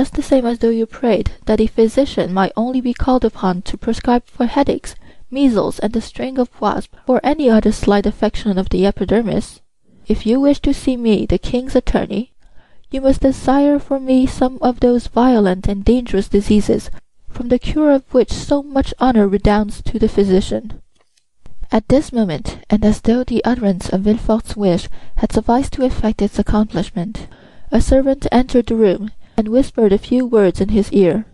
just the same as though you prayed that a physician might only be called upon to prescribe for headaches, measles and the sting of wasps, or any other slight affection of the epidermis. If you wish to see me, the King's Attorney, you must desire for me some of those violent and dangerous diseases from the cure of which so much honour redounds to the physician." At this moment, and as though the utterance of Villefort's wish had sufficed to effect its accomplishment, a servant entered the room and whispered a few words in his ear.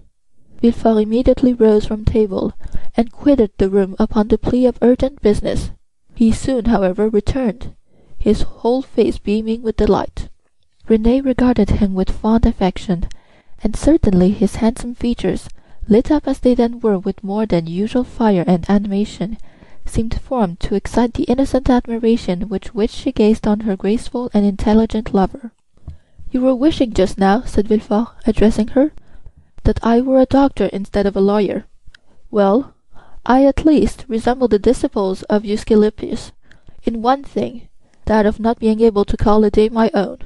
Villefort immediately rose from table and quitted the room upon the plea of urgent business. He soon, however, returned, his whole face beaming with delight. Renée regarded him with fond affection, and certainly his handsome features, lit up as they then were with more than usual fire and animation, seemed formed to excite the innocent admiration with which she gazed on her graceful and intelligent lover. "You were wishing just now," said Villefort, addressing her, "that I were a doctor instead of a lawyer. Well, I at least resemble the disciples of Aesculapius in one thing, that of not being able to call a day my own,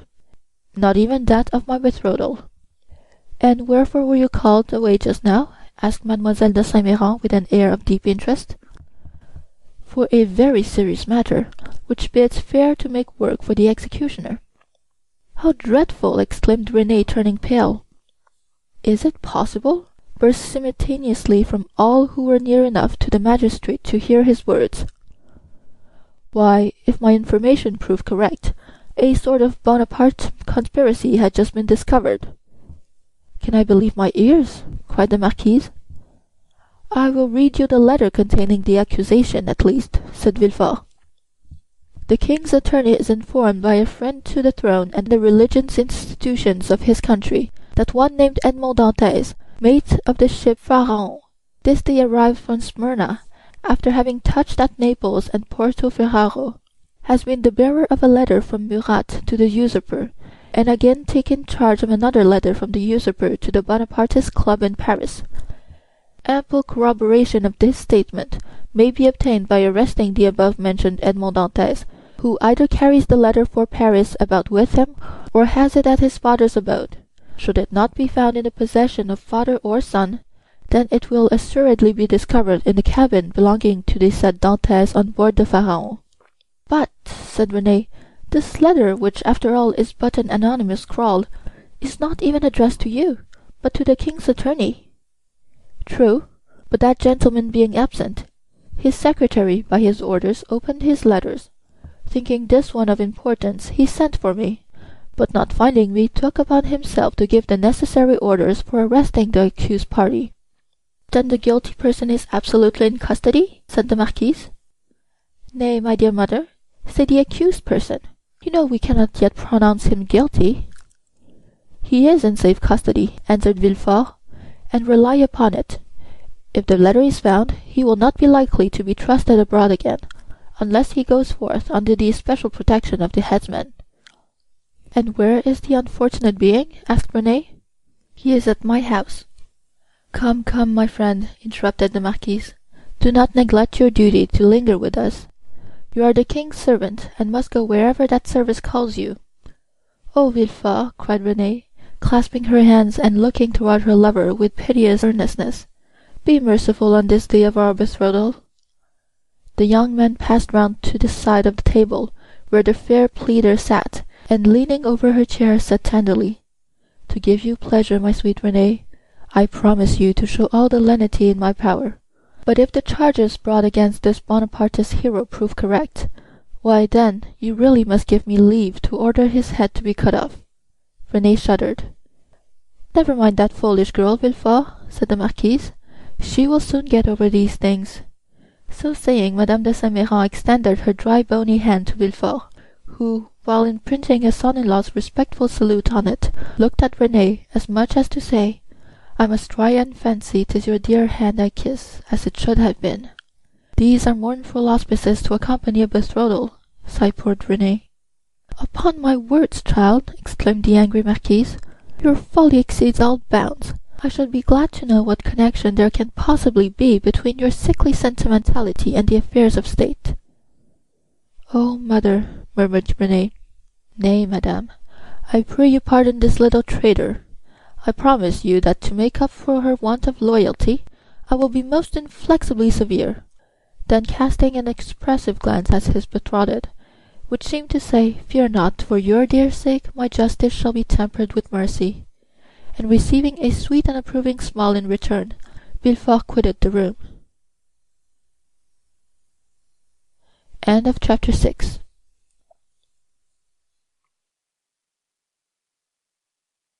not even that of my betrothal." "And wherefore were you called away just now?" asked Mademoiselle de Saint Méran with an air of deep interest. "For a very serious matter, which bids fair to make work for the executioner." "How dreadful!" exclaimed Renée, turning pale. "Is it possible?" burst simultaneously from all who were near enough to the magistrate to hear his words. "Why, if my information prove correct, a sort of Bonaparte conspiracy has just been discovered." "Can I believe my ears?" cried the Marquise. "I will read you the letter containing the accusation, at least," said Villefort. The King's Attorney is informed by a friend to the throne and the religious institutions of his country, that one named Edmond Dantès, mate of the ship Pharaon, this day arrived from Smyrna, after having touched at Naples and Porto Ferrajo, has been the bearer of a letter from Murat to the usurper, and again taken charge of another letter from the usurper to the Bonapartist club in Paris. Ample corroboration of this statement may be obtained by arresting the above mentioned Edmond Dantès who either carries the letter for Paris about with him or has it at his father's abode. Should it not be found in the possession of father or son, then it will assuredly be discovered in the cabin belonging to the said Dantès on board the Pharaon." "But," said Renée, "this letter, which after all is but an anonymous scrawl, is not even addressed to you, but to the King's Attorney." "True, but that gentleman being absent, his secretary by his orders opened his letters. Thinking this one of importance, he sent for me, but not finding me took upon himself to give the necessary orders for arresting the accused party." "Then the guilty person is absolutely in custody?" said the Marquise. "Nay, my dear mother, say the accused person. You know we cannot yet pronounce him guilty." "He is in safe custody," answered Villefort, "and rely upon it, if the letter is found, he will not be likely to be trusted abroad again unless he goes forth under the especial protection of the headsman." "And where is the unfortunate being?" asked Renée. "He is at my house." "Come, come, my friend," interrupted the Marquise, "do not neglect your duty to linger with us. You are the king's servant, and must go wherever that service calls you." "Oh, Villefort!" cried Renée, clasping her hands and looking toward her lover with piteous earnestness, "be merciful on this day of our betrothal. The young man passed round to the side of the table where the fair pleader sat, and leaning over her chair said tenderly, "To give you pleasure, my sweet Renée, I promise you to show all the lenity in my power. But if the charges brought against this Bonapartist hero prove correct, why, then, you really must give me leave to order his head to be cut off." Renée shuddered. "Never mind that foolish girl, Villefort," said the Marquise. "She will soon get over these things. So saying, Madame de Saint Méran extended her dry bony hand to Villefort, who, while imprinting his son in law's respectful salute on it, looked at Renée, as much as to say, "I must try and fancy 'tis your dear hand I kiss, as it should have been." "These are mournful auspices to accompany a betrothal," sighed poor Renée. "Upon my words, child," exclaimed the angry Marquise, "your folly exceeds all bounds. I should be glad to know what connection there can possibly be between your sickly sentimentality and the affairs of state." "Oh, mother!" murmured Renée. "Nay, madame, I pray you pardon this little traitor. I promise you that to make up for her want of loyalty I will be most inflexibly severe." Then casting an expressive glance at his betrothed, which seemed to say, "Fear not, for your dear sake my justice shall be tempered with mercy," and receiving a sweet and approving smile in return, Villefort quitted the room. CHAPTER VII.